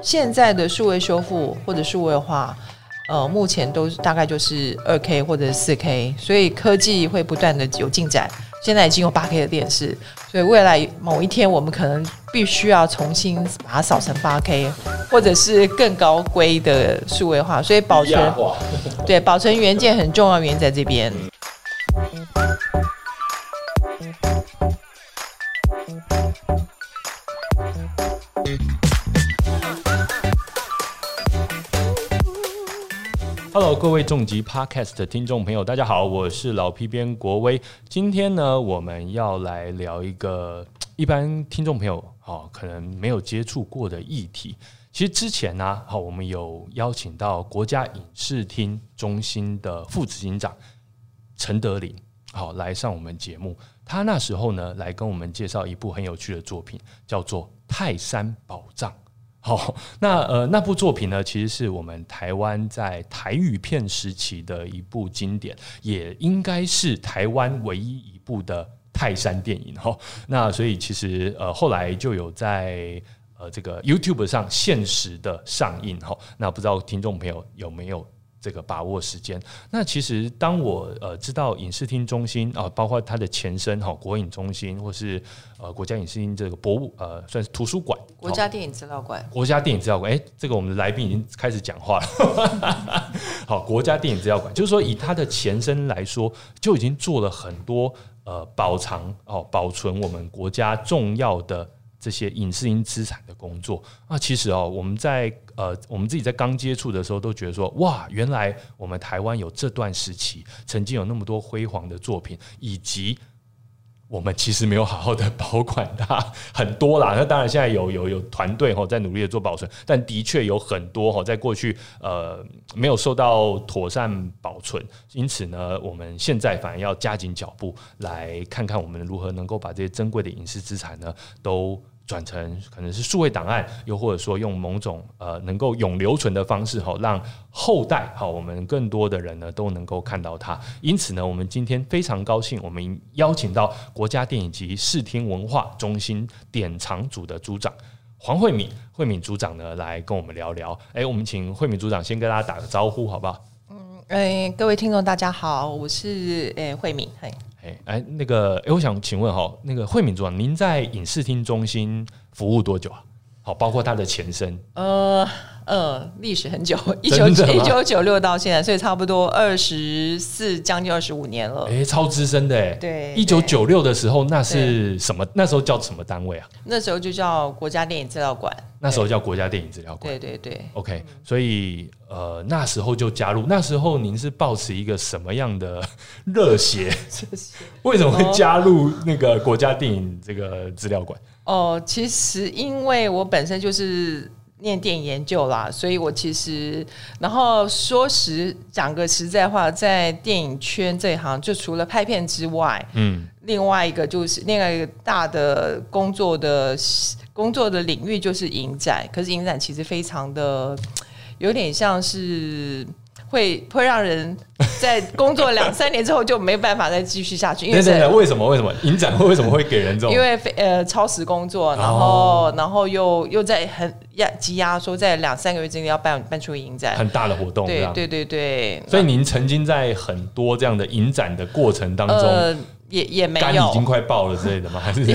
现在的数位修复或者数位化，呃，目前都大概就是二 K 或者四 K，所以科技会不断的有进展。现在已经有八 K 的电视，所以未来某一天我们可能必须要重新把它扫成八 K，或者是更高规的数位化。所以保存对保存原件很重要，原因在这边。各位重疾 Podcast 的听众朋友，大家好，我是老皮编国威。今天呢，我们要来聊一个一般听众朋友哦可能没有接触过的议题。其实之前呢，好，我们有邀请到国家影视厅中心的副执行长陈德林，好来上我们节目。他那时候呢，来跟我们介绍一部很有趣的作品，叫做《泰山宝藏》。好，那呃，那部作品呢，其实是我们台湾在台语片时期的一部经典，也应该是台湾唯一一部的泰山电影。哈，那所以其实呃，后来就有在呃这个 YouTube 上限时的上映。哈，那不知道听众朋友有没有？这个把握时间。那其实当我呃知道影视厅中心啊，包括它的前身哈国影中心，或是呃国家影视厅这个博物呃算是图书馆，国家电影资料馆，国家电影资料馆。哎，这个我们的来宾已经开始讲话了。好，国家电影资料馆，就是说以它的前身来说，就已经做了很多呃保藏哦保存我们国家重要的。这些影视音资产的工作啊，其实哦，我们在呃，我们自己在刚接触的时候都觉得说，哇，原来我们台湾有这段时期曾经有那么多辉煌的作品，以及。我们其实没有好好的保管它，很多啦。那当然现在有有有团队哈在努力的做保存，但的确有很多哈在过去呃没有受到妥善保存，因此呢，我们现在反而要加紧脚步，来看看我们如何能够把这些珍贵的影视资产呢都。转成可能是数位档案，又或者说用某种呃能够永留存的方式，哈，让后代哈我们更多的人呢都能够看到它。因此呢，我们今天非常高兴，我们邀请到国家电影及视听文化中心典藏组的组长黄慧敏，慧敏组长呢来跟我们聊聊。哎，我们请慧敏组长先跟大家打个招呼，好不好？嗯，哎，各位听众大家好，我是诶慧敏，嘿。哎哎，那个哎，我想请问哈，那个慧敏主管，您在影视厅中心服务多久啊？好，包括它的前身。呃呃，历史很久，一九一九九六到现在，所以差不多二十四，将近二十五年了。哎，超资深的哎。对。一九九六的时候，那是什么？那时候叫什么单位啊？那时候就叫国家电影资料馆。那时候叫国家电影资料馆。对对对。OK，所以呃，那时候就加入。那时候您是抱持一个什么样的热血？为什么会加入那个国家电影这个资料馆？哦，其实因为我本身就是念电影研究啦，所以我其实，然后说实讲个实在话，在电影圈这一行，就除了拍片之外，嗯，另外一个就是另外一个大的工作的工作的领域就是影展，可是影展其实非常的有点像是。会会让人在工作两三年之后就没办法再继续下去，因为为什么为什么影展会为什么会给人这种？因为呃超时工作，然后然后又又在很压积压，说在两三个月之内要办办出影展，很大的活动，对对对对。所以您曾经在很多这样的影展的过程当中，也也没有已经快爆了之类的吗？还是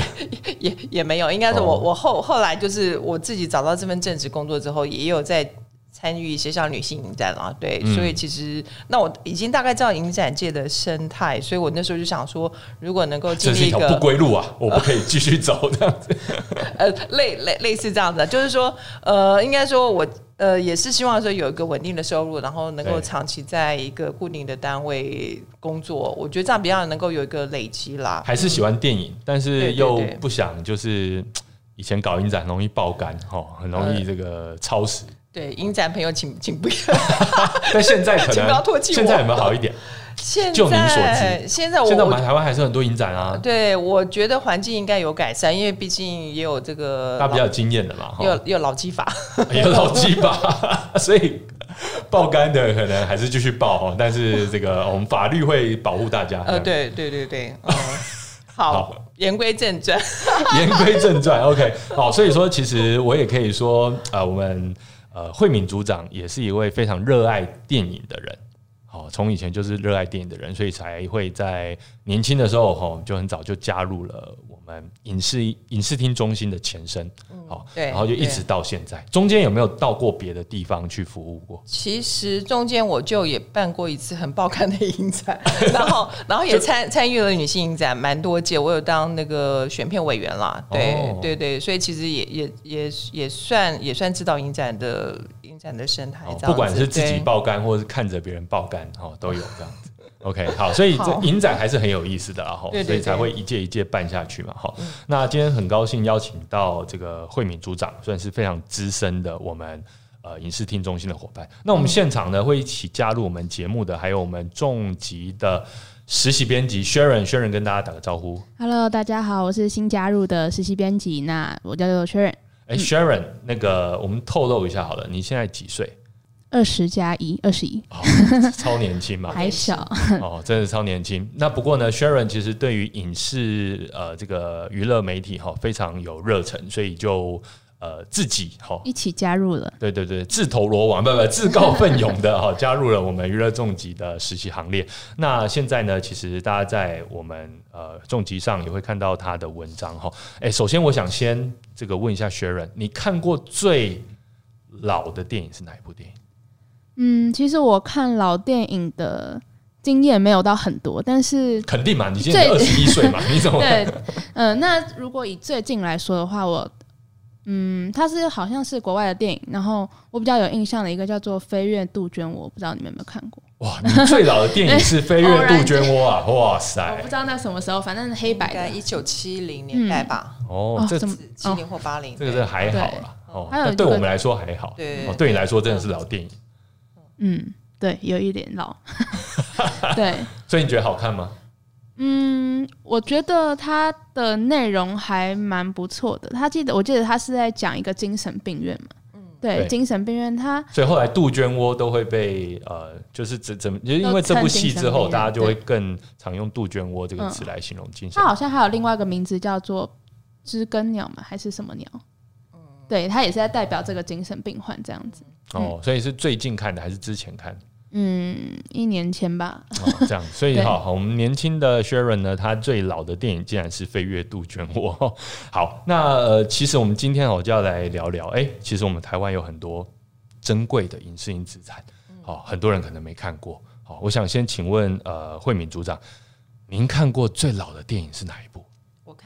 也也没有？应该是我我后后来就是我自己找到这份正职工作之后，也有在。参与一些像女性影展啊，对，所以其实那我已经大概知道影展界的生态，所以我那时候就想说，如果能够这是一个不归路啊，我不可以继续走这样子。呃，类类类似这样子，就是说，呃，应该说我呃也是希望说有一个稳定的收入，然后能够长期在一个固定的单位工作，我觉得这样比较能够有一个累积啦。还是喜欢电影，但是又不想就是以前搞影展容易爆肝哈，很容易这个超时。对，影展朋友请请不要。但现在可能 现在有没有好一点？现在现在我现在我们台湾还是很多影展啊。对，我觉得环境应该有改善，因为毕竟也有这个他比较有经验的嘛，有有老技法，有老技法，所以爆肝的可能还是继续爆哈。但是这个我们法律会保护大家。呃，对对对对。好，言归正传。言归正传，OK，好，所以说其实我也可以说，呃，我们呃慧敏组长也是一位非常热爱电影的人。好，从以前就是热爱电影的人，所以才会在年轻的时候，哈，就很早就加入了我们影视影视厅中心的前身。好，对，然后就一直到现在，中间有没有到过别的地方去服务过？其实中间我就也办过一次很爆刊的影展，然后然后也参参与了女性影展蛮多届，我有当那个选片委员啦。对对对，所以其实也也也也算也算知道影展的。展的生态，不管是自己爆肝，或者是看着别人爆肝，哈，都有这样子。OK，好，所以这影展还是很有意思的，哈，所以才会一届一届办下去嘛，哈。那今天很高兴邀请到这个慧敏组长，算是非常资深的我们呃影视厅中心的伙伴。那我们现场呢会一起加入我们节目的，还有我们重疾的实习编辑 Sharon，Sharon 跟大家打个招呼。Hello，大家好，我是新加入的实习编辑，那我叫做 Sharon。哎，Sharon，那个我们透露一下好了，你现在几岁？二十加一，二十一，超年轻嘛，还小哦，真的超年轻。那不过呢，Sharon 其实对于影视呃这个娱乐媒体哈非常有热忱，所以就。呃，自己哈一起加入了，对对对，自投罗网，不不，自告奋勇的 哈，加入了我们娱乐重疾的实习行列。那现在呢，其实大家在我们呃重疾上也会看到他的文章哈。哎，首先我想先这个问一下 Sharon，你看过最老的电影是哪一部电影？嗯，其实我看老电影的经验没有到很多，但是肯定嘛，你现在二十一岁嘛，你怎么对？嗯，那如果以最近来说的话，我。嗯，它是好像是国外的电影，然后我比较有印象的一个叫做《飞跃杜鹃窝》，不知道你们有没有看过？哇，你最老的电影是《飞跃杜鹃窝》啊！哇塞，我不知道那什么时候，反正黑白的，一九七零年代吧。哦，这七零或八零，这个是还好啦。哦，那对我们来说还好。对，对你来说真的是老电影。嗯，对，有一点老。对，所以你觉得好看吗？嗯，我觉得它的内容还蛮不错的。他记得，我记得他是在讲一个精神病院嘛。嗯，对，精神病院，他所以后来杜鹃窝都会被呃，就是怎怎么，就因为这部戏之后，大家就会更常用杜鹃窝这个词来形容精神。它好像还有另外一个名字叫做知更鸟嘛，还是什么鸟？嗯，对，它也是在代表这个精神病患这样子。哦，所以是最近看的还是之前看？嗯，一年前吧。哦这样，所以好，我们年轻的 Sharon 呢，他最老的电影竟然是《飞跃杜鹃窝》。好，那呃，其实我们今天我就要来聊聊，哎，其实我们台湾有很多珍贵的影视影资产，好，很多人可能没看过。好，我想先请问呃，慧敏组长，您看过最老的电影是哪一部？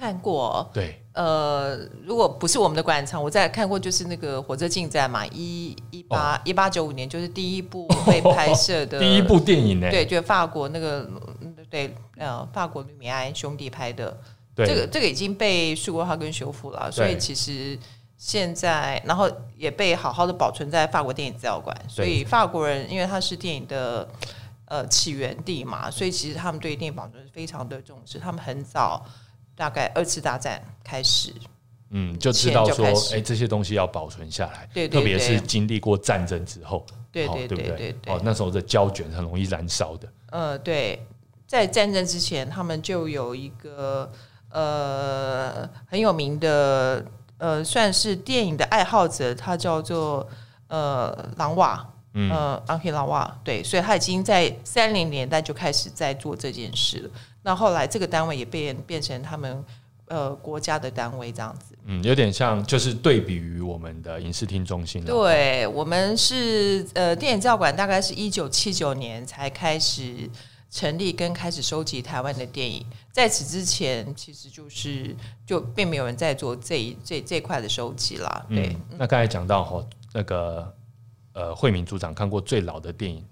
我看过，对。呃，如果不是我们的馆场，我在看过就是那个火车进站嘛，一一八一八九五年就是第一部被拍摄的 第一部电影呢，对，就法国那个对呃法国吕米埃兄弟拍的，对。这个这个已经被数位化跟修复了，所以其实现在然后也被好好的保存在法国电影资料馆，所以法国人因为他是电影的呃起源地嘛，所以其实他们对电影保存是非常的重视，他们很早。大概二次大战开始，嗯，就知道说，哎，这些东西要保存下来，对，特别是经历过战争之后，对对对对？对，哦，那时候的胶卷很容易燃烧的。呃，对，在战争之前，他们就有一个呃很有名的呃，算是电影的爱好者，他叫做呃狼瓦，呃昂克狼瓦，对，所以他已经在三零年代就开始在做这件事了。那后来这个单位也变变成他们呃国家的单位这样子，嗯，有点像就是对比于我们的影视厅中心。对，我们是呃电影照馆，大概是一九七九年才开始成立跟开始收集台湾的电影，在此之前其实就是就并没有人在做这一这这块的收集啦。对，那刚才讲到哈那个呃惠民组长看过最老的电影，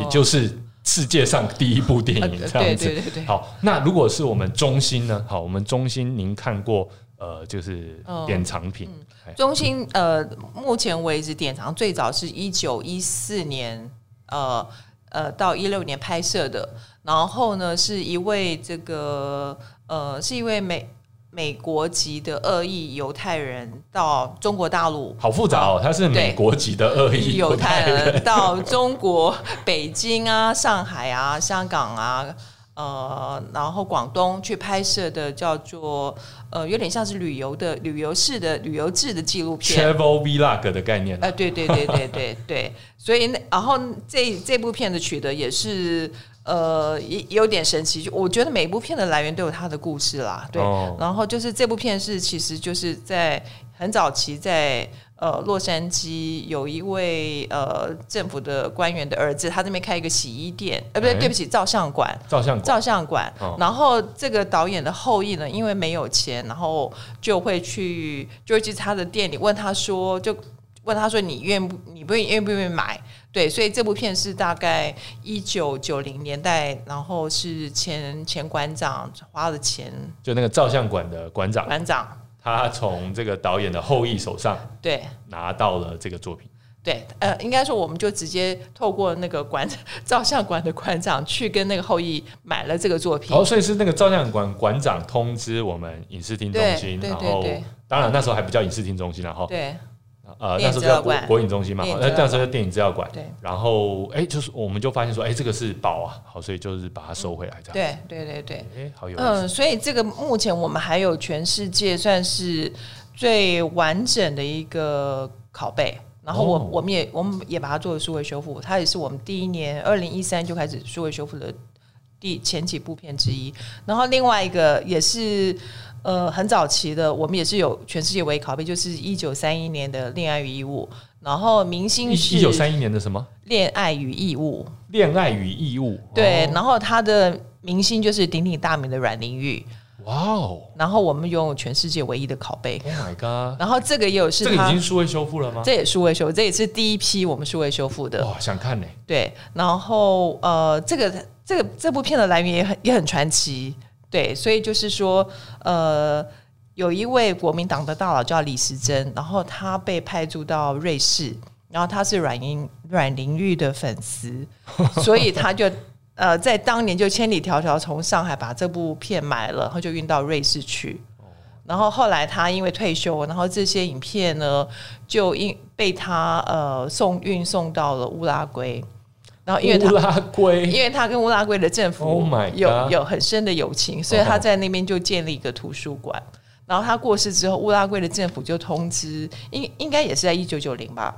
也就是。世界上第一部电影这样子，好。那如果是我们中心呢？好，我们中心您看过呃，就是典藏品。中心呃，目前为止典藏最早是一九一四年呃呃到一六年拍摄的，然后呢是一位这个呃是一位美。美国籍的恶意犹太人到中国大陆，好复杂哦。他是美国籍的恶意犹太人到中国北京啊、上海啊、香港啊、呃，然后广东去拍摄的叫做呃，有点像是旅游的旅游式的旅游制的纪录片。travel vlog 的概念，呃，对对对对对对，所以那然后这这部片的取得也是呃也也有点神奇，就我觉得每一部片的来源都有它的故事啦，对。哦。然后就是这部片是其实就是在很早期在呃洛杉矶有一位呃政府的官员的儿子，他这边开一个洗衣店，呃不对，哎。对不起，照相馆。照相馆。照相馆。哦，然后这个导演的后裔呢，因为没有钱，然后就会去，就会去他的店里问他说，就问他说你愿不你不愿意愿不愿意买？对，所以这部片是大概一九九零年代，然后是前前馆长花了钱，就那个照相馆的馆长，馆长他从这个导演的后裔手上对。拿到了这个作品。对，呃，应该说我们就直接透过那个馆照相馆的馆长去跟那个后裔买了这个作品。哦，所以是那个照相馆馆长通知我们影视厅中心，然后当然那时候还不叫影视厅中心然后对呃电影那时候叫国国影中心嘛，那那时候叫电影资料馆。对然后哎，就是我们就发现说，哎，这个是宝啊，好，所以就是把它收回来这样。对对对对，哎，好有意思。嗯，所以这个目前我们还有全世界算是最完整的一个拷贝。然后我、哦我们也我们也把它做了数位修复，它也是我们第一年二零一三就开始数位修复的第前几部片之一。然后另外一个也是呃很早期的，我们也是有全世界唯一拷贝，就是一九三一年的《恋爱与义务》。然后明星一是一九三一年的什么《恋爱与义务》，恋爱与义务？对，哦然后他的明星就是鼎鼎大名的阮玲玉。哇哦然后我们拥有全世界唯一的拷贝，，Oh my god！然后这个也有是这个已经数位修复了吗？这也数位修，这也是第一批我们数位修复的。哇，想看呢。对，然后呃，这个这个这部片的来源也很也很传奇，对，所以就是说呃。有一位国民党的大佬叫李时珍，然后他被派驻到瑞士，然后他是阮英阮玲玉的粉丝，所以他就呃在当年就千里迢迢从上海把这部片买了，然后就运到瑞士去。然后后来他因为退休，然后这些影片呢就因被他呃送运送到了乌拉圭，然后因为他乌拉圭。因为他跟乌拉圭的政府 Oh 有有很深的友情，所以他在那边就建立一个图书馆。然后他过世之后，乌拉圭的政府就通知，应应该也是在一九九零吧，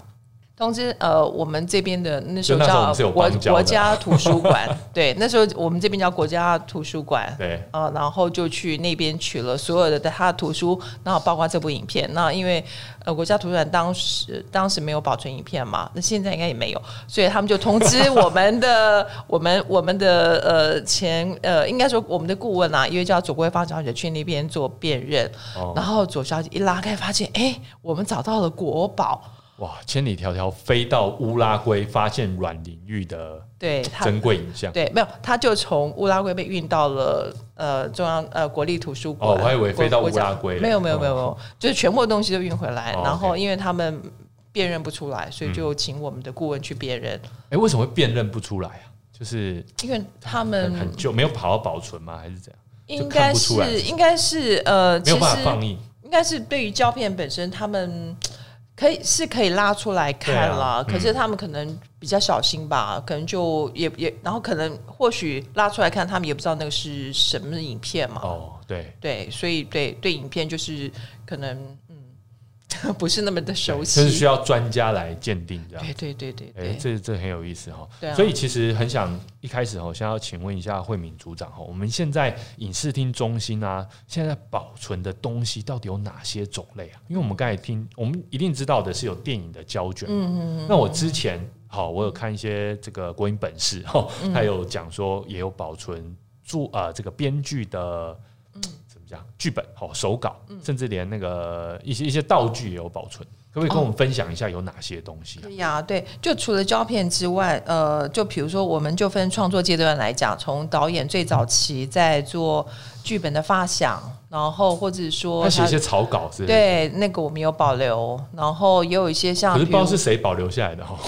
通知呃我们这边的那时候叫国国家图书馆，对，那时候我们这边叫国家图书馆，对，呃，然后就去那边取了所有的他的图书，然后包括这部影片。那因为呃国家图书馆当时当时没有保存影片嘛，那现在应该也没有，所以他们就通知我们的 我们我们的呃前呃应该说我们的顾问啊，因为叫左桂芳小姐去那边做辨认，哦。然后左小姐一拉开发现，哎，我们找到了国宝，哇，千里迢迢飞到乌拉圭，发现阮玲玉的对他珍贵影像。对，没有，他就从乌拉圭被运到了呃中央呃国立图书馆。哦我还以为飞到国乌拉圭嘞没有没有哦没有没有，就是全部的东西都运回来，哦然后因为他们辨认不出来，所以就请我们的顾问去辨认，哎，为什么会辨认不出来啊？就是因为他很们很久，没有好好保存吗？还是怎样？应该是应该是呃，没有办法放映。应该是对于胶片本身，他们可以是可以拉出来看了可是他们可能比较小心吧，可能就也也，然后可能或许拉出来看，他们也不知道那个是什么影片嘛，哦，对，对，所以对对影片就是可能嗯 不是那么的熟悉，就是需要专家来鉴定这样。对对对对哎、对，这这很有意思哈、对啊所以其实很想一开始哈，先要请问一下慧敏组长哈，我们现在影视厅中心啊，现在保存的东西到底有哪些种类啊？因为我们刚才听，我们一定知道的是有电影的胶卷，嗯嗯那我之前好，我有看一些这个国影本事哈，嗯还有讲说也有保存著啊、这个编剧的。剧本好手稿，甚至连那个一些一些道具也有保存，可不可以跟我们分享一下有哪些东西啊？对呀，对，就除了胶片之外，呃，就比如说，我们就分创作阶段来讲，从导演最早期在做剧本的发想，然后或者说他写一些草稿之类的。对那个我们有保留，然后也有一些像可是不知道是谁保留下来的哈。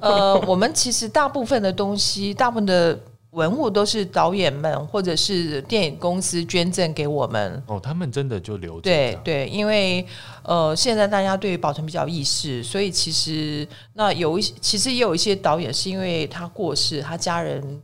呃，我们其实大部分的东西，大部分的文物都是导演们或者是电影公司捐赠给我们。哦，他们真的就留着。对对，因为呃，现在大家对于保存比较意识，所以其实那有一些，其实也有一些导演是因为他过世，他家人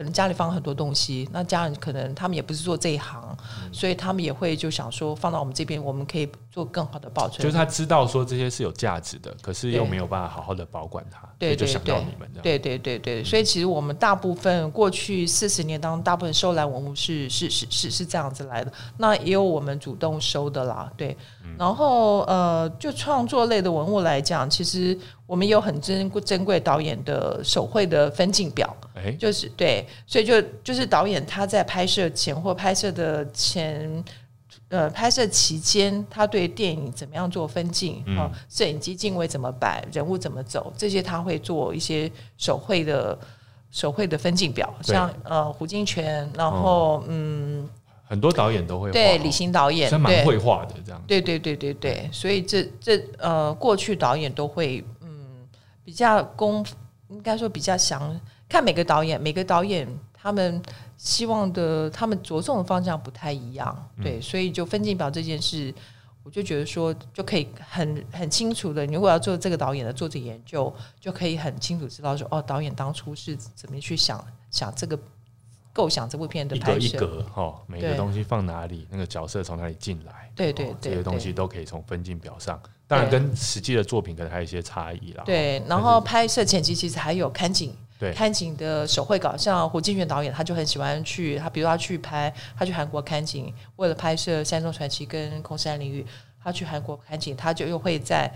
可可能家里放很多东西，那家人可能他们也不是做这一行，嗯所以他们也会就想说放到我们这边，我们可以做更好的保存。就是他知道说这些是有价值的，可是又没有办法好好的保管它，对就想到你们这样。对对对对，所以其实我们大部分过去四十年当中，大部分收来文物是是是是是这样子来的，那也有我们主动收的啦，对。然后呃，就创作类的文物来讲，其实我们有很珍贵珍贵导演的手绘的分镜表，哎，就是对，所以就就是导演他在拍摄前或拍摄的前。呃，拍摄期间，他对电影怎么样做分镜嗯啊？摄影机镜位怎么摆，人物怎么走，这些他会做一些手绘的手绘的分镜表，像呃胡金铨，然后嗯，很多导演都会对李行导演，蛮对会画的这样。对对对对对，所以这这呃，过去导演都会嗯比较功，应该说比较详，看每个导演，每个导演他们希望的，他们着重的方向不太一样，对，所以就分镜表这件事。我就觉得说，就可以很很清楚的，你如果要做这个导演的做这个研究，就可以很清楚知道说，哦，导演当初是怎么去想想这个构想这部片的一格一拍摄，格哈，每个东西放哪里，那个角色从哪里进来，对对哦这些东西都可以从分镜表上。当然，跟实际的作品可能还有一些差异啦。对，然后拍摄前期其实还有看景，对看景的手绘稿，像胡金铨导演，他就很喜欢去，他比如他去拍，他去韩国看景，为了拍摄《山中传奇》跟《空山灵域》，他去韩国看景，他就又会在，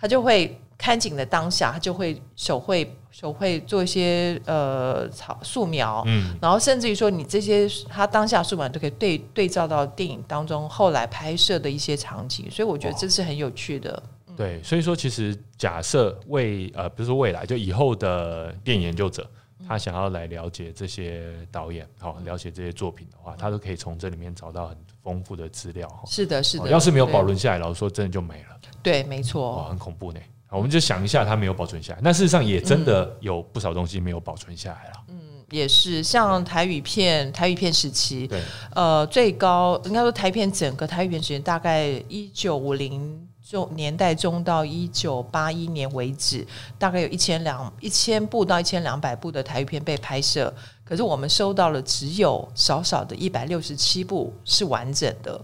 他就会看紧的当下，他就会手绘手绘做一些呃草素描，嗯，然后甚至于说你这些他当下素描都可以对对照到电影当中后来拍摄的一些场景，所以我觉得这是很有趣的。对，所以说其实假设未呃不是说未来，就以后的电影研究者，他想要来了解这些导演，好、了解这些作品的话，他都可以从这里面找到很丰富的资料。是的，是的，哦要是没有保存下来，老实说真的就没了，对，没哇，错，很恐怖呢。我们就想一下，他没有保存下来，那事实上也真的有不少东西没有保存下来了。嗯也是像台语片，台语片时期，对，呃，最高应该说台片整个台语片时间大概一九五零中年代中到一九八一年为止，大概有一千两一千部到一千两百部的台语片被拍摄，可是我们收到了只有少少的一百六十七部是完整的，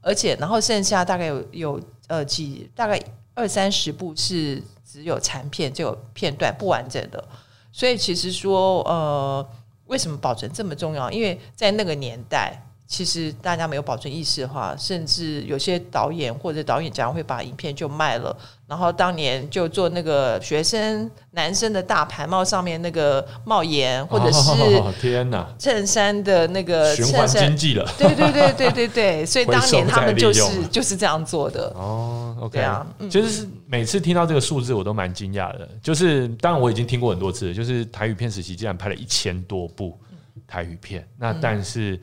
而且然后剩下大概有有呃几大概二三十部是只有残片，就有片段不完整的。所以其实说，呃，为什么保存这么重要？因为在那个年代，其实大家没有保存意识的话，甚至有些导演或者导演家会把影片就卖了，然后当年就做那个学生男生的大牌帽上面那个帽檐，或者是 哦、天哪，衬衫的那个循环经济了。对对对对对对，所以当年他们就是就是这样做的。哦，OK，对啊嗯其实是每次听到这个数字，我都蛮惊讶的。就是当然我已经听过很多次，就是台语片时期竟然拍了一千多部台语片，那但是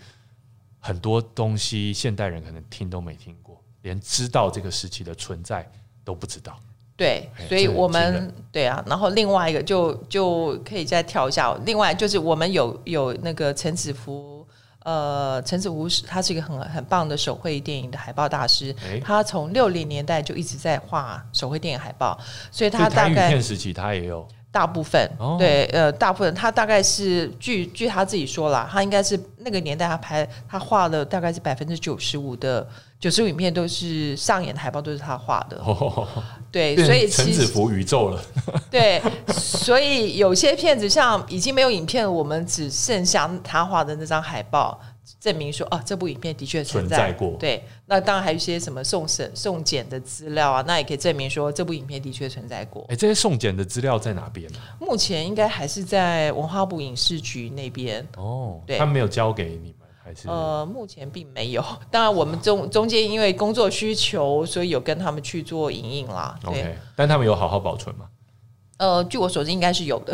很多东西现代人可能听都没听过，连知道这个时期的存在都不知道。对哎，所以我们对啊，然后另外一个就就可以再跳一下，另外就是我们有有那个陈子福，呃，陈子福是他是一个很很棒的手绘电影的海报大师，哎，他从六零年代就一直在画手绘电影海报，所以他大概片时期他也有大部分、哦。对呃大部分他大概是据据他自己说啦，他应该是那个年代他拍他画的大概是百分之九十五的九十五影片都是上演的海报都是他画的，哦，对，所以成陈子福宇宙了。对，所以有些片子像已经没有影片，我们只剩下他画的那张海报，证明说哦，这部影片的确存存在过对，那当然还有一些什么送审、送检的资料啊，那也可以证明说这部影片的确存在过。哎，这些送检的资料在哪边？目前应该还是在文化部影视局那边。哦，对他没有交给你们，还是呃，目前并没有。当然，我们中中间因为工作需求，所以有跟他们去做影印啦。对 OK？但他们有好好保存吗？呃，据我所知，应该是有的。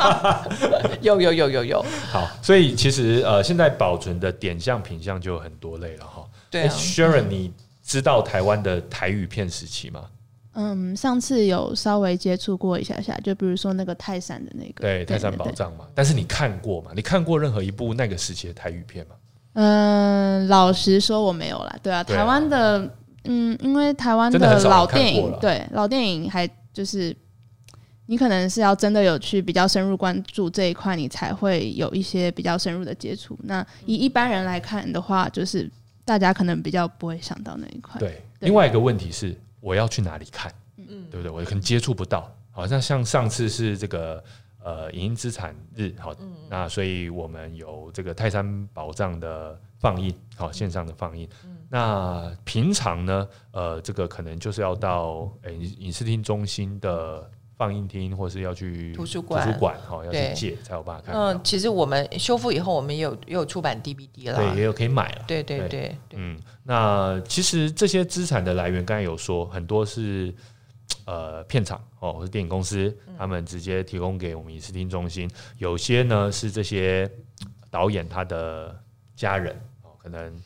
有有有有有，好，所以其实呃，现在保存的点项品相就有很多类了哈。诶对啊。Sharon，你知道台湾的台语片时期吗？嗯，上次有稍微接触过一下下，就比如说那个泰山的那个，对，泰山宝对。藏嘛。但是你看过吗？你看过任何一部那个时期的台语片吗？嗯，老实说我没有啦，对啊，台湾的，嗯，因为台湾的老电影对老电影还就是你可能是要真的有去比较深入关注这一块，你才会有一些比较深入的接触。那以一般人来看的话，就是大家可能比较不会想到那一块。对，另外一个问题是，我要去哪里看？嗯，对不对？我可能接触不到。好像像上次是这个呃影音资产日，好，那所以我们有这个泰山宝藏的放映，好线上的放映。那平常呢，呃，这个可能就是要到诶影视厅中心的。放映厅，或是要去图书馆，图书馆哈，要去借才有办法看。嗯，其实我们修复以后，我们也有也有出版 DVD 了，对，也有可以买了。对对对，嗯，那其实这些资产的来源，刚才有说很多是呃片场哦，或是电影公司，他们直接提供给我们影视厅中心。有些呢是这些导演他的家人哦，可能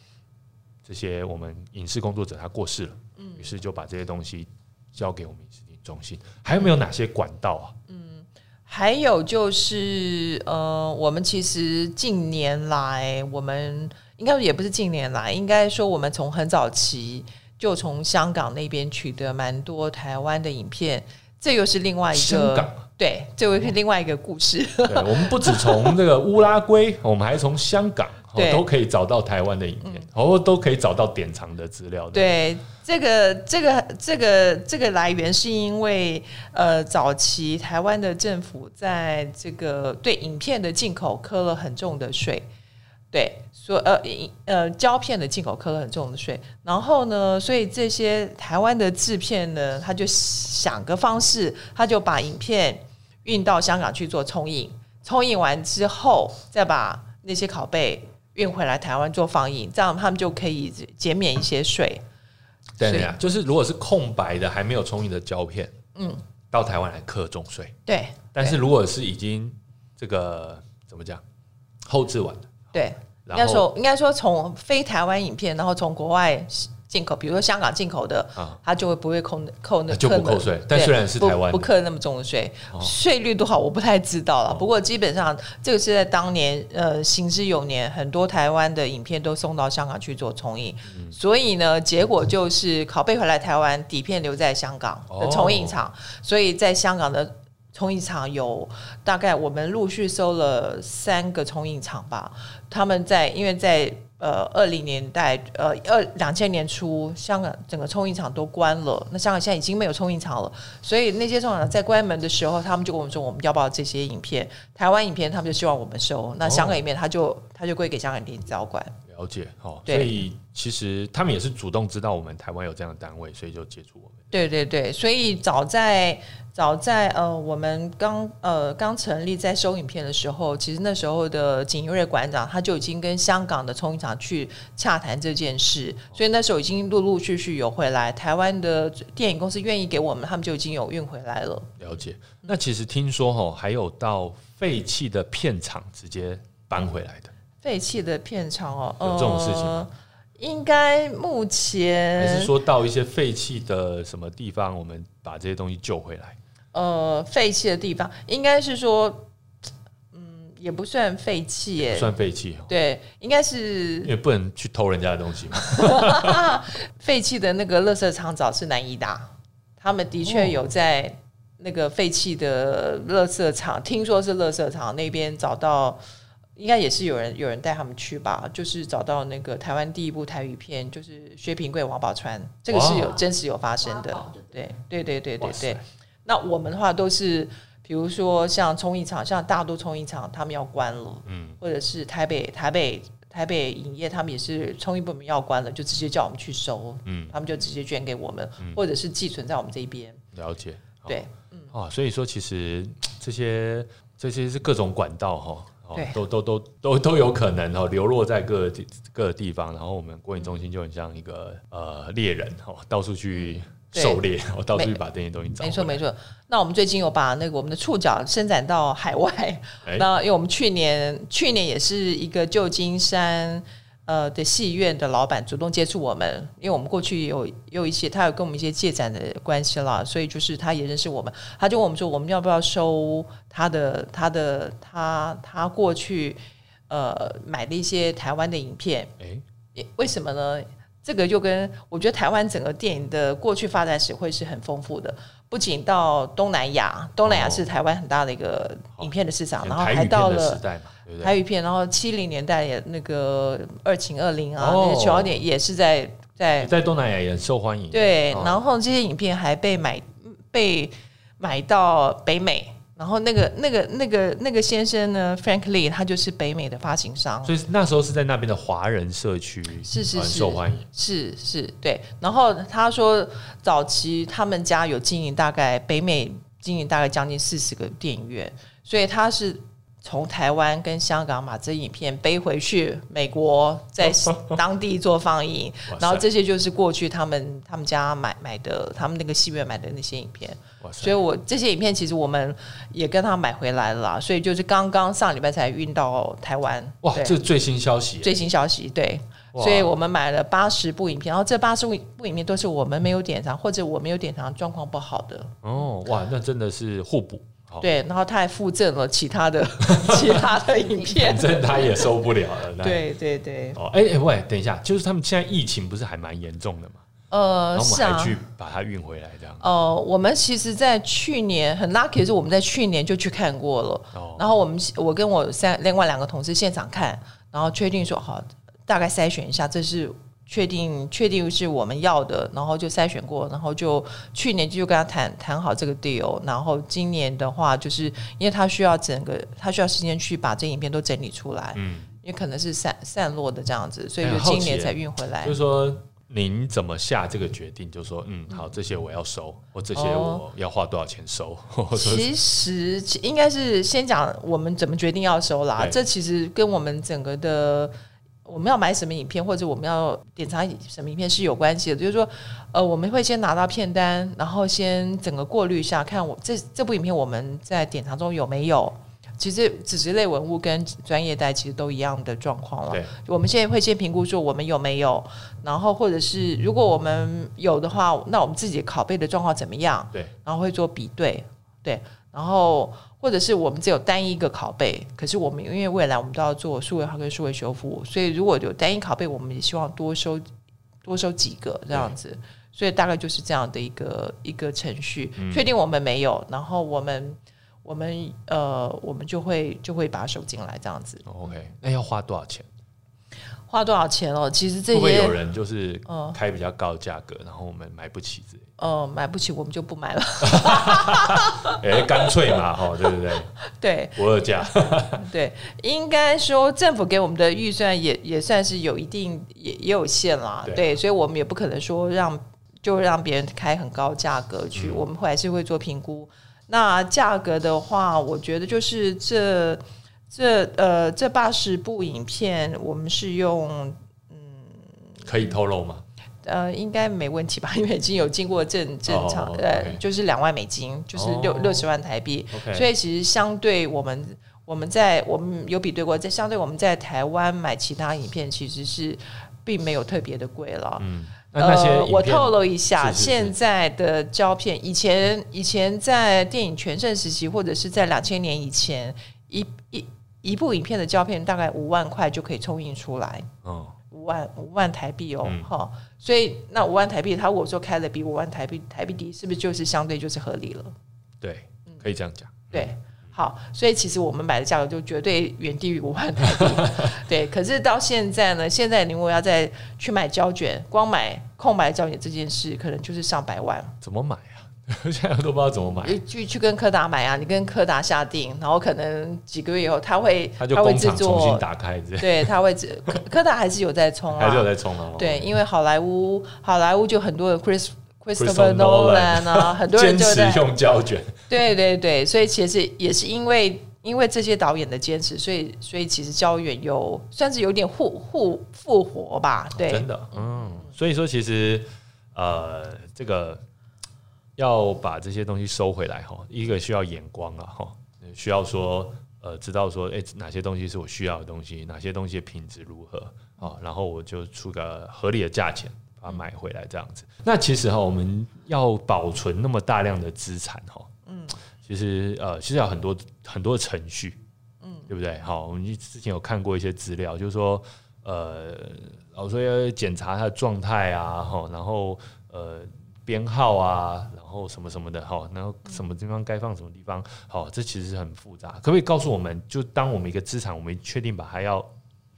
这些我们影视工作者他过世了，嗯，于是就把这些东西交给我们影视。中心还有没有哪些管道啊？嗯，还有就是呃，我们其实近年来，我们应该也不是近年来，应该说我们从很早期就从香港那边取得蛮多台湾的影片，这又是另外一个对，这又是另外一个故事。对，我们不止从这个乌拉圭，我们还从香港。都可以找到台湾的影片，哦，都可以找到典藏的资料。对，这个这个这个这个来源是因为呃，早期台湾的政府在这个对影片的进口磕了很重的税，对，说呃呃胶片的进口磕了很重的税，然后呢，所以这些台湾的制片呢，他就想个方式，他就把影片运到香港去做冲印，冲印完之后再把那些拷贝。运回来台湾做放映，这样他们就可以减免一些税。对呀，就是如果是空白的还没有充印的胶片，嗯，到台湾来课重税。对，但是如果是已经这个怎么讲后置完的，对，应该说应该说从非台湾影片，然后从国外。进口，比如说香港进口的，它就会不会扣扣那就不扣税。但虽然是台湾不扣那么重的税，税率多少我不太知道了。不过基本上这个是在当年呃行之有年，很多台湾的影片都送到香港去做重印，所以呢，结果就是拷贝回来台湾，底片留在香港的重印厂，所以在香港的重印厂有大概我们陆续收了三个重印厂吧，他们在因为在。呃，二零年代，呃，二两千年初，香港整个冲印厂都关了。那香港现在已经没有冲印厂了，所以那些冲印厂在关门的时候，他们就跟我们说，我们要不要这些影片？台湾影片，他们就希望我们收。那香港影片，他就他就归给香港电影资料馆。了解，哦，所以其实他们也是主动知道我们台湾有这样的单位，所以就接触我们。对对对，所以早在。早在呃，我们刚呃刚成立在收影片的时候，其实那时候的景瑞馆长他就已经跟香港的冲影厂去洽谈这件事，所以那时候已经陆陆续续有回来。台湾的电影公司愿意给我们，他们就已经有运回来了。了解。那其实听说哈，还有到废弃的片场直接搬回来的。废弃的片场哦，有这种事情吗？应该目前还是说到一些废弃的什么地方，我们把这些东西救回来。呃，废弃的地方应该是说，嗯，也不算废弃，耶，算废弃。对，应该是因为不能去偷人家的东西嘛。废弃的那个垃圾场找是南医大，他们的确有在那个废弃的垃圾场，听说是垃圾场那边找到，应该也是有人有人带他们去吧，就是找到那个台湾第一部台语片，就是薛平贵、王宝钏，这个是有真实有发生的。对，对，对，对，对，对。那我们的话都是，比如说像冲一场，像大都冲一场，他们要关了，嗯，或者是台北台北台北影业，他们也是冲一部门要关了，就直接叫我们去收，嗯，他们就直接捐给我们，或者是寄存在我们这边。了解，对，嗯，啊，所以说其实这些这些是各种管道哈，对，都都都都都有可能哦，流落在各地各个地方，然后我们国影中心就很像一个呃猎人哦，到处去。狩猎，我到处去把这些东西找。没错没错。那我们最近有把那个我们的触角伸展到海外。那因为我们去年去年也是一个旧金山呃的戏院的老板主动接触我们，因为我们过去有有一些他有跟我们一些借展的关系啦，所以就是他也认识我们，他就问我们说我们要不要收他的他的他他过去呃买的一些台湾的影片？哎，为什么呢？这个就跟我觉得台湾整个电影的过去发展史会是很丰富的，不仅到东南亚，东南亚是台湾很大的一个影片的市场，然后还到了对不对？台语片，然后七零年代也那个二情二零啊，哦那个求好点也是在在在东南亚也很受欢迎。对，哦然后这些影片还被买被买到北美，然后那个那个那个那个先生呢，Frank Lee，他就是北美的发行商，所以那时候是在那边的华人社区是是是受欢迎。是是，对。然后他说，早期他们家有经营大概北美经营大概将近四十个电影院，所以他是从台湾跟香港把这影片背回去美国，在 当地做放映，然后这些就是过去他们他们家买买的，他们那个戏院买的那些影片。所以我这些影片其实我们也跟他买回来了啦，所以就是刚刚上礼拜才运到台湾。哇，这是最新消息，最新消息，对，所以我们买了八十部影片，然后这八十部影片都是我们没有典藏或者我没有典藏状况不好的，哦，哇，那真的是互补。好，对，然后他还附赠了其他的 其他的影片反，正他也受不了了。那。对对对，哦，哎、哎、喂，等一下，就是他们现在疫情不是还蛮严重的嘛？呃，然后我是啊。们还去把它运回来，这样。呃，我们其实，在去年很 lucky 的是，我们在去年就去看过了。哦，然后我们我跟我三另外两个同事现场看，然后确定说好，大概筛选一下，这是确定确定是我们要的，然后就筛选过，然后就去年就跟他谈谈好这个 deal，然后今年的话，就是因为他需要整个他需要时间去把这影片都整理出来，嗯，因为可能是散散落的这样子，所以哎就今年才运回来就是。说您怎么下这个决定？就说嗯，好，这些我要收，或这些我要花多少钱收，其实其应该是先讲我们怎么决定要收啦，这其实跟我们整个的我们要买什么影片或者我们要典藏什么影片是有关系的。就是说，呃，我们会先拿到片单，然后先整个过滤一下，看我这这部影片我们在典藏中有没有。其实纸质类文物跟专业带其实都一样的状况了。对，我们现在会先评估说我们有没有，然后或者是如果我们有的话，那我们自己拷贝的状况怎么样？对，然后会做比对，对，然后或者是我们只有单一个拷贝，可是我们因为未来我们都要做数位化跟数位修复，所以如果有单一拷贝，我们也希望多收多收几个这样子，所以大概就是这样的一个一个程序，确定我们没有，然后我们我们呃我们就会就会把它收进来这样子，哦 OK，那要花多少钱？花多少钱哦？其实这会不会有些人就是嗯开比较高的价格，然后我们买不起之类呃买不起，我们就不买了，的？哎，干脆嘛，哈，对不对？对。不二价，对，应该说政府给我们的预算也也算是有一定也也有限啦，对对，所以我们也不可能说让就让别人开很高价格嗯去，我们会还是会做评估。那价格的话，我觉得就是这这呃这八十部影片，我们是用嗯可以透露吗？呃应该没问题吧，因为已经有经过正正常哦呃就是两万美金，就是六哦六十万台币所以其实相对我们，我们在我们有比对过，在相对我们在台湾买其他影片，其实是并没有特别的贵了。嗯，那那些呃，我透露一下，是是是现在的胶片，以前以前在电影全盛时期，或者是在两千年以前，一一一部影片的胶片大概五万块就可以冲印出来。嗯，五万五万台币哦，嗯哈、所以那五万台币，他如果说开的比五万台币台币低，是不是就是相对就是合理了？对，可以这样讲。对，好，所以其实我们买的价格就绝对远低于五万台币。对，可是到现在呢，现在你如果要再去买胶卷，光买空白胶卷这件事，可能就是上百万。怎么买啊？现在都不知道怎么买，你去去跟柯达买啊，你跟柯达下定，然后可能几个月以后他会他就会制工厂重新作，打开，对，他会制柯柯达还是有在冲啊，还是有在冲啊。对，因为好莱坞好莱坞就很多的 Chris。Christopher Nolan 啊，很多人坚持就在用胶卷，对对对，所以其实也是因为因为这些导演的坚持，所以所以其实胶原有算是有点复复复活吧，对，真的，嗯，所以说其实呃，这个要把这些东西收回来哈，一个需要眼光啊哈，需要说呃知道说，哎、哪些东西是我需要的东西，哪些东西品质如何啊，然后我就出个合理的价钱把它买回来这样子。那其实哈，我们要保存那么大量的资产哈，嗯，其实呃，其实有很多很多程序，嗯，对不对？好，我们之前有看过一些资料，就是说。呃，老说要检查它的状态啊，哈，然后呃编号啊，然后什么什么的，哈，然后什么地方该放什么地方，好，这其实是很复杂。可不可以告诉我们，就当我们一个资产，我们确定把它要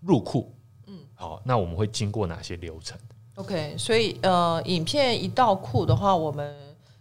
入库，嗯，好，那我们会经过哪些流程？OK，所以呃，影片一到库的话，我们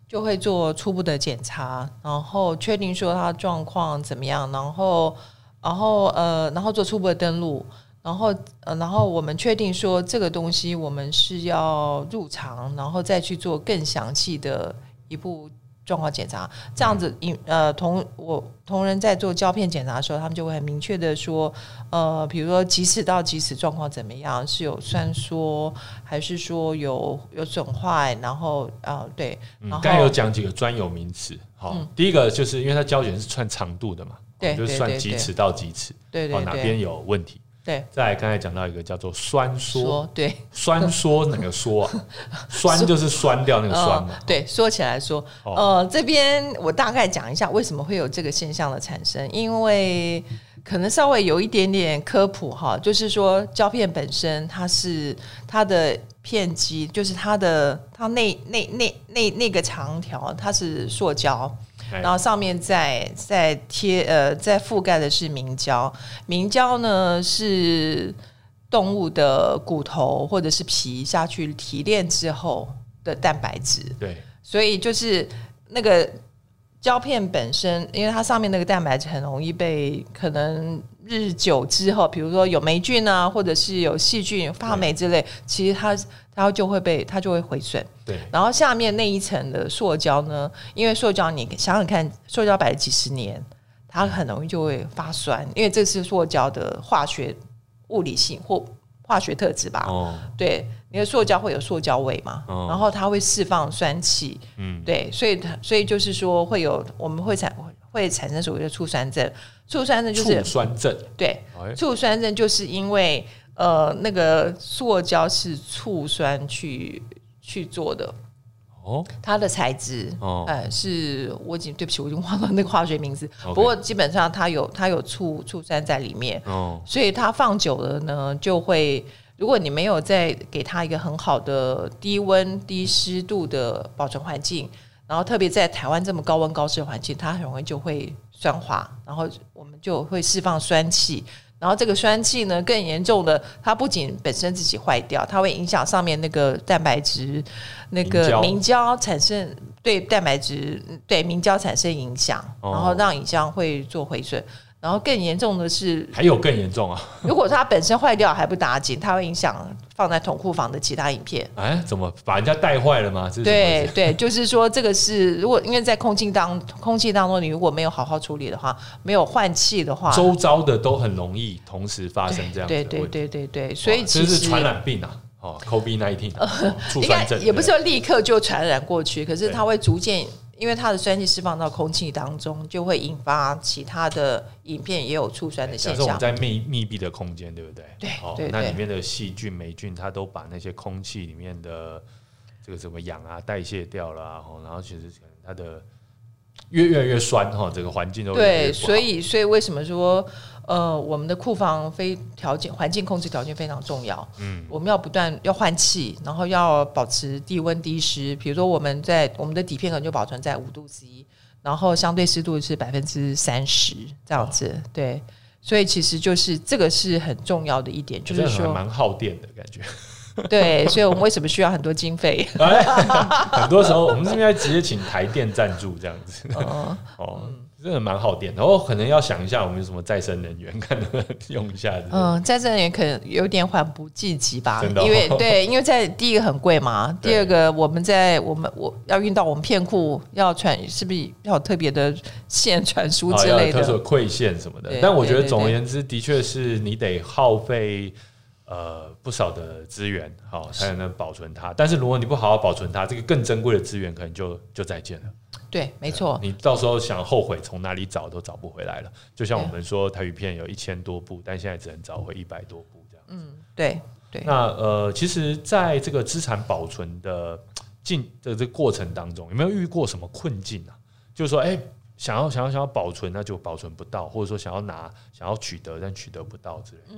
就会做初步的检查，然后确定说它状况怎么样，然后然后呃，然后做初步的登录，然后呃，然后我们确定说这个东西我们是要入场，然后再去做更详细的一步状况检查，这样子因呃同我同仁在做胶片检查的时候，他们就会很明确的说，呃，比如说即尺到即时状况怎么样，是有酸缩还是说有有损坏，然后呃对，嗯然后刚才有讲几个专有名词，好，第一个就是因为它胶卷是算长度的嘛，对哦就是算几尺到几尺，哦，对对对哪边有问题。对再来，刚才讲到一个叫做酸缩，说对。酸缩哪个缩啊？酸就是酸掉那个酸嘛嗯。对，说起来说，哦呃，这边我大概讲一下为什么会有这个现象的产生，因为可能稍微有一点点科普哈，就是说胶片本身它是它的片基，就是它的它那那那那那个长条它是塑胶。哎然后上面再再贴呃再覆盖的是明胶，明胶呢是动物的骨头或者是皮下去提炼之后的蛋白质，对，所以就是那个胶片本身，因为它上面那个蛋白质很容易被可能日久之后，比如说有霉菌啊，或者是有细菌、发霉之类，其实它它就会被它就会毁损。对，然后下面那一层的塑胶呢，因为塑胶你想想看，塑胶摆了几十年，它很容易就会发酸，因为这是塑胶的化学物理性或化学特质吧。哦，对，你的塑胶会有塑胶味嘛，哦然后它会释放酸气，嗯，对，所以它所以就是说会有我们会产会产生所谓的醋酸症，醋酸症就是醋酸症，对哎，醋酸症就是因为呃那个塑胶是醋酸去去做的，哦，它的材质，哦。呃，是我已经对不起，我已经忘了那个化学名字。不过基本上它有它有醋醋酸在里面，哦，所以它放久了呢，就会如果你没有再给它一个很好的低温低湿度的保存环境，然后特别在台湾这么高温高湿的环境，它很容易就会酸化，然后我们就会释放酸气。然后这个酸气呢，更严重的，它不仅本身自己坏掉，它会影响上面那个蛋白质，那个明胶产生对蛋白质对明胶产生影响，哦然后让影像会做毁损。然后更严重的是，还有更严重啊！如果它本身坏掉还不打紧，它会影响放在同库房的其他影片。哎，怎么把人家带坏了吗？对对，就是说这个是如果因为在空气当空气当中，你如果没有好好处理的话，没有换气的话，周遭的都很容易同时发生这样子对对对对对，所以其实这是传染病啊！哦，COVID nineteen，醋应该也不是对说立刻就传染过去，可是它会逐渐，因为它的酸气释放到空气当中，就会引发其他的影片也有醋酸的现象我们。在密密闭的空间，对不对？对那里面的细菌、霉菌，它都把那些空气里面的这个什么氧啊代谢掉了啊，哦然后其实可能它的越越来越酸哈，这个环境都越越对，所以所以为什么说呃，我们的库房非条件环境控制条件非常重要？嗯，我们要不断要换气，然后要保持低温低湿。比如说我们在我们的底片可能就保存在五度 C，然后相对湿度是百分之三十这样子。对，所以其实就是这个是很重要的一点，就是说蛮耗电的感觉。对，所以我们为什么需要很多经费？哎，很多时候我们是应该直接请台电赞助这样子。嗯 哦，真的蛮耗电的。然后可能要想一下，我们有什么再生能源，看能不能用一下嗯，再生能源可能有点缓不济急吧，真的哦因为对，因为在第一个很贵嘛，第二个我们在我们我要运到我们片库要传，是不是要有特别的线传输哦之类的？要有特殊的馈线什么的。但我觉得总而言之，的确是你得耗费呃不少的资源，好才能保存它。但是如果你不好好保存它，这个更珍贵的资源可能就就再见了。对，没错，你到时候想后悔从哪里找都找不回来了。就像我们说台语片有一千多部，但现在只能找回一百多部这样。嗯对对。那呃，其实在这个资产保存的进的这个过程当中，有没有遇过什么困境啊？就是说，哎、想要想要想要保存，那就保存不到，或者说想要拿想要取得，但取得不到之类的。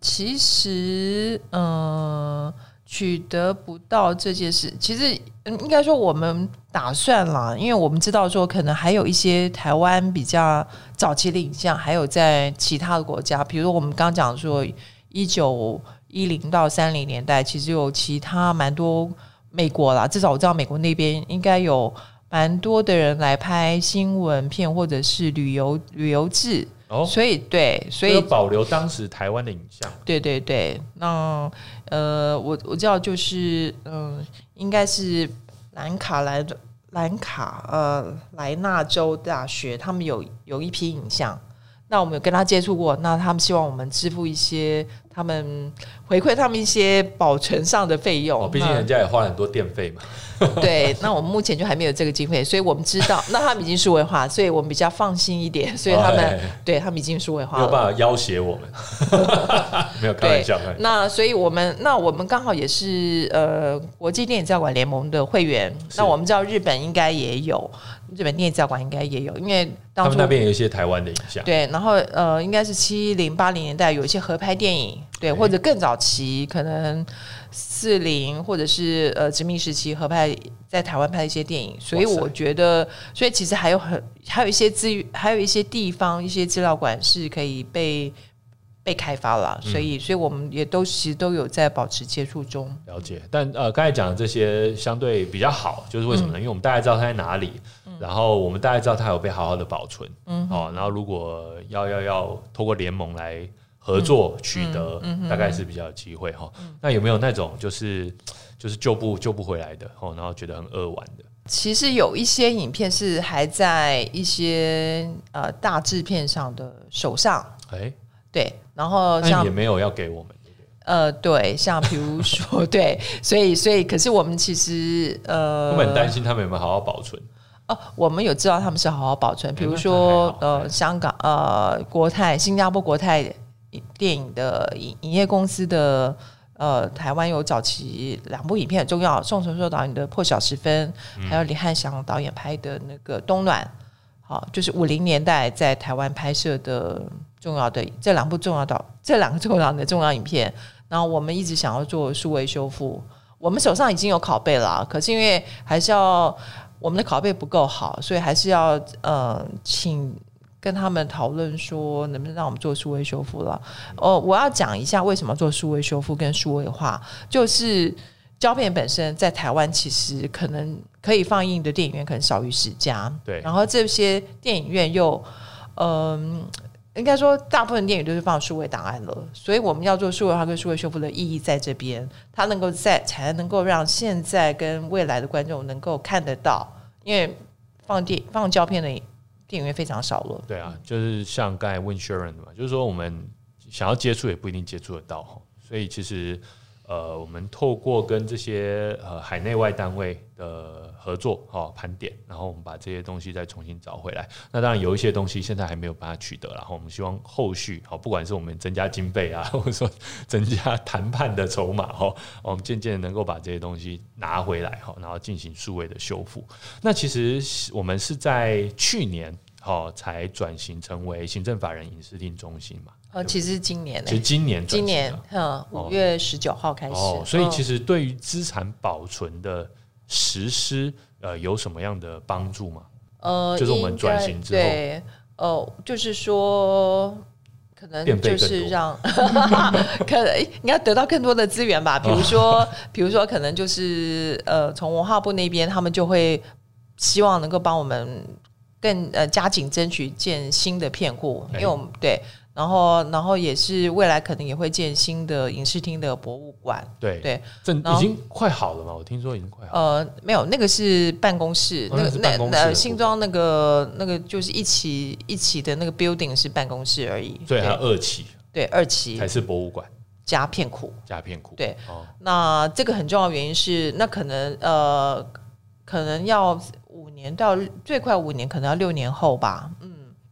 其实，嗯、取得不到这件事，其实应该说我们打算啦，因为我们知道说可能还有一些台湾比较早期的影像，还有在其他的国家，比如我们刚讲说一九一零到三零年代，其实有其他蛮多美国啦，至少我知道美国那边应该有蛮多的人来拍新闻片或者是旅游旅游志，哦，所以对，所以保留当时台湾的影像。对对对，那呃，我我知道就是嗯、应该是兰卡兰兰卡呃莱纳州大学，他们有有一批影像。那我们有跟他接触过，那他们希望我们支付一些他们回馈他们一些保存上的费用。哦，毕竟人家也花了很多电费嘛。对，那我们目前就还没有这个经费，所以我们知道，那他们已经数位化，所以我们比较放心一点，所以他们、哎对他们已经数位化了。没有办法要挟我们，没有开玩笑。那所以我们那我们刚好也是呃国际电影资料馆联盟的会员，那我们知道日本应该也有，日本电影资料馆应该也有，因为他们那边有一些台湾的影像，对，然后呃应该是七零八零年代有一些合拍电影，对，哎或者更早期可能四零或者是呃殖民时期合拍在台湾拍的一些电影，所以哇塞我觉得，所以其实还有很还有一些资源，还有一些地方一些资料馆是可以被。被开发了，嗯所以，所以我们也都其实都有在保持接触中。了解。但呃，刚才讲的这些相对比较好，就是为什么嗯呢？因为我们大概知道它在哪里，然后我们大概知道它有被好好的保存，嗯，哦，然后如果要要要透过联盟来合嗯作取得，大概是比较有机会哈。那有没有那种就是就是救不救不回来的哦，然后觉得很扼腕的？其实有一些影片是还在一些呃大制片上的手上，哎，对，然后像也没有要给我们，对不对？呃，对，像比如说，对，所以所以，可是我们其实呃，我们很担心他们有没有好好保存。哦，我们有知道他们是好好保存，比如说呃，香港呃国泰、新加坡国泰电影的影影业公司的呃，台湾有早期两部影片很重要，宋承硕导演的《破晓时分》，还有李汉祥导演拍的那个《冬暖》，好，就是五零年代在台湾拍摄的重要的这两部重要的这两个重要的重要影片，然后我们一直想要做数位修复，我们手上已经有拷贝了，可是因为还是要我们的拷贝不够好，所以还是要呃请跟他们讨论说能不能让我们做数位修复了。哦，我要讲一下为什么做数位修复跟数位化，就是胶片本身在台湾其实可能可以放映的电影院可能少于十家，对然后这些电影院又嗯。应该说，大部分电影都是放数位档案了，所以我们要做数位化跟数位修复的意义在这边，它能够在才能够让现在跟未来的观众能够看得到，因为放电放胶片的电影院非常少了。对啊，就是像刚才问 Sharon 的嘛，就是说我们想要接触也不一定接触得到哈，所以其实呃，我们透过跟这些呃海内外单位的合作哈盘点，然后我们把这些东西再重新找回来。那当然有一些东西现在还没有办法取得，然后我们希望后续好，不管是我们增加经费啊，或者说增加谈判的筹码哈，我们渐渐能够把这些东西拿回来哈，然后进行数位的修复。那其实我们是在去年。哦，才转型成为行政法人影视厅中心嘛？呃，其实是今年呢、其实今年今年嗯五月十九号开始，哦，所以其实、实对于资产保存的实施，呃，有什么样的帮助吗？呃就是我们转型之后对，呃，就是说。可能就是让，可能应该得到更多的资源吧。比如说，比如说，可能就是呃，从文化部那边，他们就会希望能够帮我们更呃加紧争取建新的片库，因为我们对，然后然后也是未来可能也会建新的影视厅的博物馆，对对，然后正已经快好了嘛？我听说已经快好了。呃，没有，那个是办公室，哦那个那那新装那个那个就是一起一起的那个 building 是办公室而已，所以还有二期对二期才是博物馆加片库。加片库。对哦，那这个很重要原因是，那可能呃，可能要五年到最快五年，可能要六年后吧。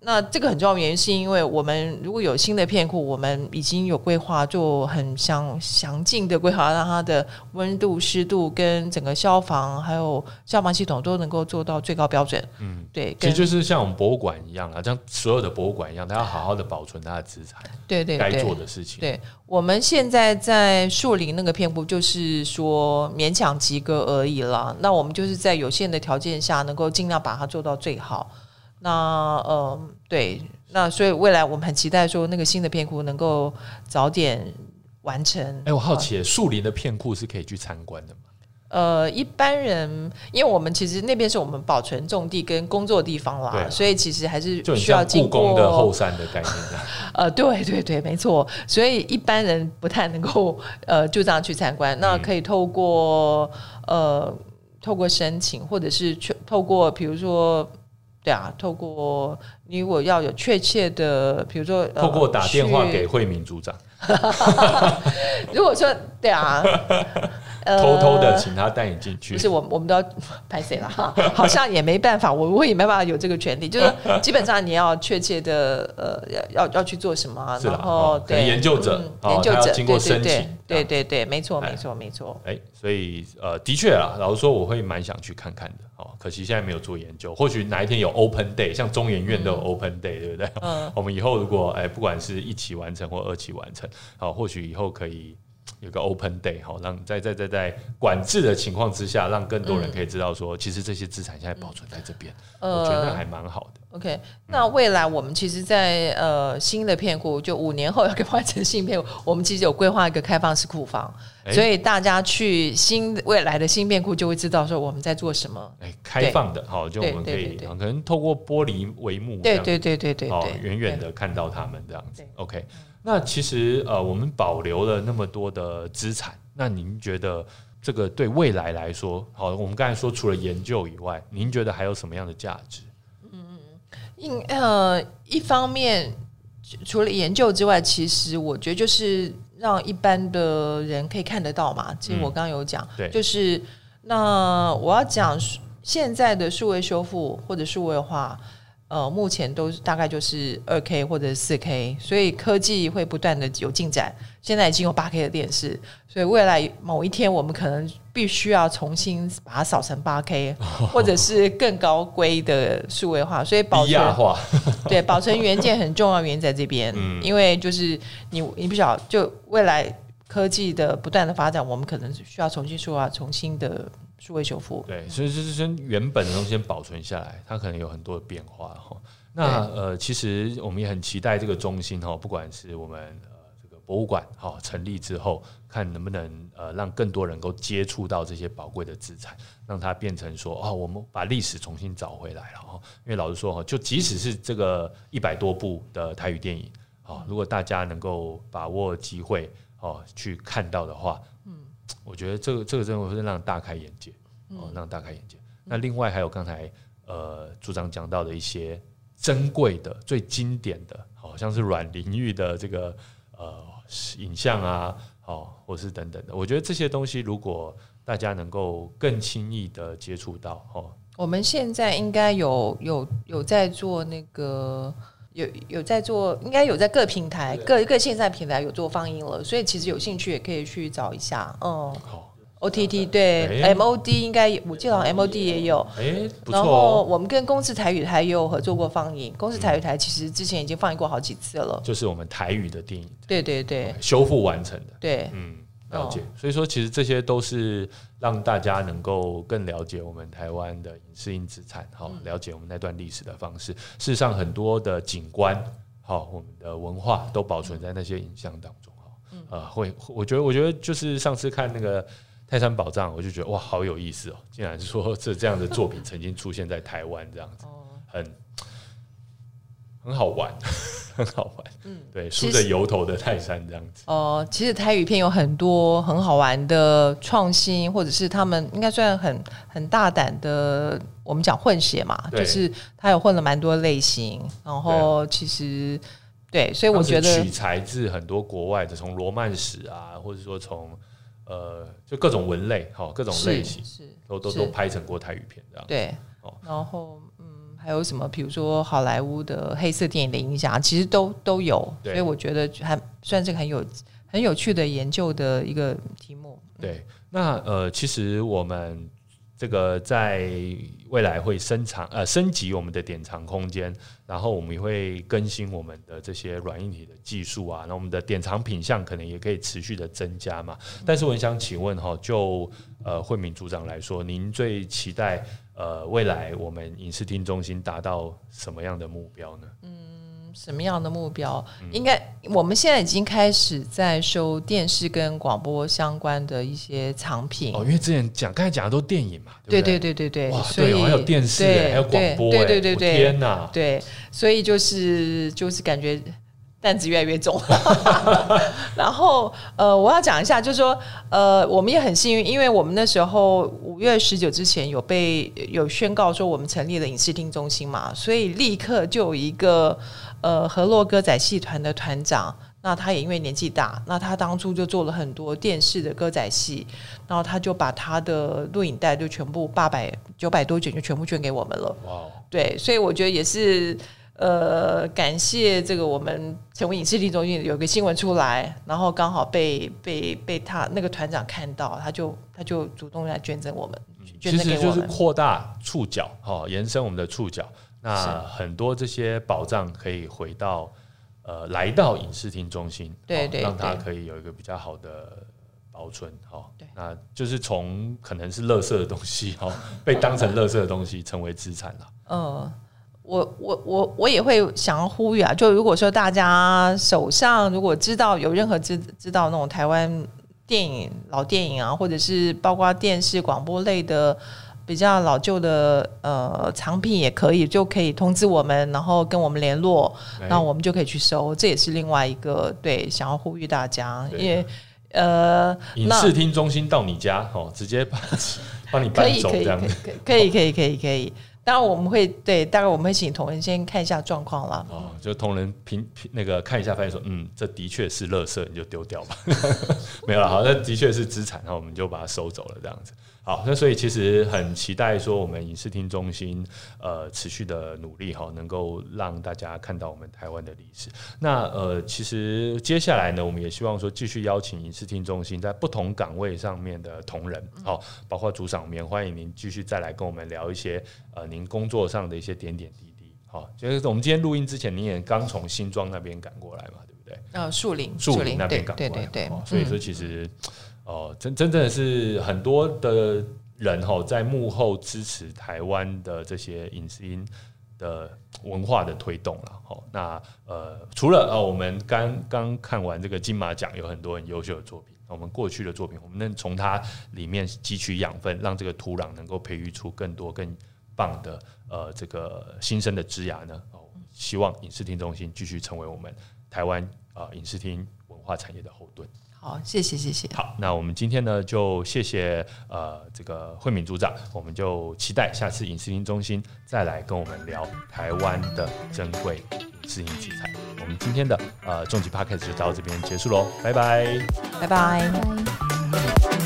嗯，那这个很重要的原因是因为我们如果有新的片库，我们已经有规划，就很详详尽的规划，让它的温度、湿度跟整个消防还有消防系统都能够做到最高标准。嗯，对，其实就是像我们博物馆一样啊，像所有的博物馆一样，它要好好的保存它的资产，对对，该做的事情。对，我们现在在树林那个片库，就是说勉强及格而已了。那我们就是在有限的条件下，能够尽量把它做到最好。那呃，对，那所以未来我们很期待说那个新的片库能够早点完成。哎，我好奇，树林的片库是可以去参观的吗？呃，一般人，因为我们其实那边是我们保存种地跟工作地方啦，所以其实还是需要经过的后山的概念。呃，对对对，没错，所以一般人不太能够呃就这样去参观。那可以透过呃透过申请，或者是去透过比如说。对啊，透过你如果要有确切的，比如说透过打电话给惠民组长，如果说对啊。偷偷的请他带你进去，不是我，我们都要 拍谁了哈？好像也没办法，我我也没办法有这个权利，就是 基本上你要确切的呃，要要要去做什么，然后对研究者，研究者经过申请，对对对，没错没错没错。哎，所以呃，的确啊，老实说，我会蛮想去看看的。哦，可惜现在没有做研究，或许哪一天有 Open Day，像中研院都有 Open Day，对不对？嗯，我们以后如果哎，不管是一期完成或二期完成，好，或许以后可以。有个 open day 好，让在在在在管制的情况之下，让更多人可以知道说，其实这些资产现在保存在这边，我觉得还蛮好的。OK，那未来我们其实，在呃新的片库，就五年后要给换成新片库，我们其实有规划一个开放式库房，所以大家去新未来的新片库就会知道说我们在做什么。哎，开放的，好，就我们可以可能透过玻璃帷幕，对对对对对，好，远远的看到他们这样子。OK。那其实呃，我们保留了那么多的资产，那您觉得这个对未来来说，好，我们刚才说除了研究以外，您觉得还有什么样的价值？嗯，应呃，一方面除了研究之外，其实我觉得就是让一般的人可以看得到嘛。其实我刚刚有讲，对，就是那我要讲现在的数位修复或者数位化。呃，目前都大概就是二 K 或者四 K，所以科技会不断的有进展。现在已经有八 K 的电视，所以未来某一天我们可能必须要重新把它扫成八 K，或者是更高规的数位化。所以保存对保存元件很重要，原因在这边。嗯，因为就是你你不晓就未来科技的不断的发展，我们可能需要重新说啊，重新的。数位修复，对，所以就是先原本的东西先保存下来，它可能有很多的变化哈。那呃，其实我们也很期待这个中心哈，不管是我们呃这个博物馆哈成立之后，看能不能呃让更多人能够接触到这些宝贵的资产，让它变成说哦，我们把历史重新找回来了哈。因为老实说哈，就即使是这个一百多部的台语电影啊，如果大家能够把握机会哦去看到的话。我觉得这个这个真的会让大开眼界哦，让大开眼界。那另外还有刚才呃组长讲到的一些珍贵的、最经典的，好像是软领域的这个呃影像啊，哦，或是等等的。我觉得这些东西如果大家能够更轻易的接触到哦，我们现在应该有有有在做那个。有有在做，应该有在各平台、各各线上平台有做放映了，所以其实有兴趣也可以去找一下。嗯，好，O T T 对，M O D 应该我记得好像 M O D 也有。哎，不错。然后我们跟公司台语台也有合作过放映，公司台语台其实之前已经放映过好几次了。就是我们台语的电影。对对对。修复完成的。对，嗯。了解，所以说其实这些都是让大家能够更了解我们台湾的影视音资产，好了解我们那段历史的方式。事实上，很多的景观，好我们的文化都保存在那些影像当中，哈，呃，会我觉得，我觉得就是上次看那个泰山宝藏，我就觉得哇，好有意思哦，竟然是说这这样的作品曾经出现在台湾，这样子，很很好玩。很好玩，嗯，对，梳着油头的泰山这样子。哦，其实台语片有很多很好玩的创新，或者是他们应该算很很大胆的，我们讲混血嘛，就是他有混了蛮多类型。然后其实对，所以我觉得取材自很多国外的，从罗曼史啊，或者说从呃，就各种文类，哈，各种类型，是都都都拍成过台语片这样。对，哦然后。还有什么，比如说好莱坞的黑色电影的影响，其实都都有。所以我觉得还算是很有很有趣的研究的一个题目。对，那呃，其实我们这个在未来会升长呃升级我们的典藏空间，然后我们也会更新我们的这些软硬体的技术啊，那我们的典藏品相可能也可以持续的增加嘛。但是我很想请问哈，就呃惠敏组长来说，您最期待呃未来我们影视厅中心达到什么样的目标呢？嗯什么样的目标？应该我们现在已经开始在收电视跟广播相关的一些藏品。哦，因为之前讲刚才讲的都电影嘛，对不对对对对对，哇，所以对哦，还有电视还有广播哎，对对对我对天哪！对，所以就是就是感觉担子越来越重。然后呃，我要讲一下，就是说呃，我们也很幸运，因为我们那时候五月十九之前有被有宣告说我们成立了影视厅中心嘛，所以立刻就有一个呃河洛歌仔戏团的团长。那他也因为年纪大，那他当初就做了很多电视的歌仔戏，然后他就把他的录影带就全部八百九百多卷就全部捐给我们了。哇哦，对，所以我觉得也是呃，感谢这个我们成为影视厅中心有个新闻出来，然后刚好被被被他那个团长看到，他就他就主动来捐赠我们，捐其实就是赠给我们。扩大触角，哈、延伸我们的触角。那很多这些宝藏可以回到呃，来到影视厅中心，哦对对对让它可以有一个比较好的保存，哈、对那就是从可能是垃圾的东西，哈、被当成垃圾的东西成为资产了。呃，我我我我也会想要呼吁啊，就如果说大家手上如果知道有任何知知道那种台湾电影老电影啊，或者是包括电视广播类的比较老旧的呃藏品，也可以就可以通知我们，然后跟我们联络，哎那我们就可以去收。这也是另外一个对想要呼吁大家，因为呃，影那视厅中心到你家，哦，直接把帮你搬可以可以走这样子。可以可以可以可以。当然我们会对，大概我们会请同仁先看一下状况啦。哦，就同仁评评那个看一下，发现说，嗯，这的确是垃圾，你就丢掉吧。没有了，好，那的确是资产，然后我们就把它收走了，这样子。好，那所以其实很期待说，我们影视厅中心呃持续的努力哈，能够让大家看到我们台湾的历史。那呃，其实接下来呢，我们也希望说继续邀请影视厅中心在不同岗位上面的同仁，好、包括组长，我们也欢迎您继续再来跟我们聊一些呃您工作上的一些点点滴滴。好，就是我们今天录音之前，你也刚从新庄那边赶过来嘛，对不对？呃，树林，树林那对边赶过来对，对对对哦，所以说嗯其实哦，真真正的是很多的人哈，在幕后支持台湾的这些影视音的文化的推动了。好，那呃，除了呃，我们刚刚看完这个金马奖，有很多很优秀的作品。我们过去的作品，我们能从它里面汲取养分，让这个土壤能够培育出更多更棒的呃这个新生的枝芽呢。哦，希望影视厅中心继续成为我们台湾啊、影视厅文化产业的后盾。好，谢谢谢谢。好，那我们今天呢就谢谢呃这个慧敏组长，我们就期待下次影视厅中心再来跟我们聊台湾的珍贵影视音题材。我们今天的呃终极 p a c k a g e 就到这边结束喽，拜拜。拜拜。拜。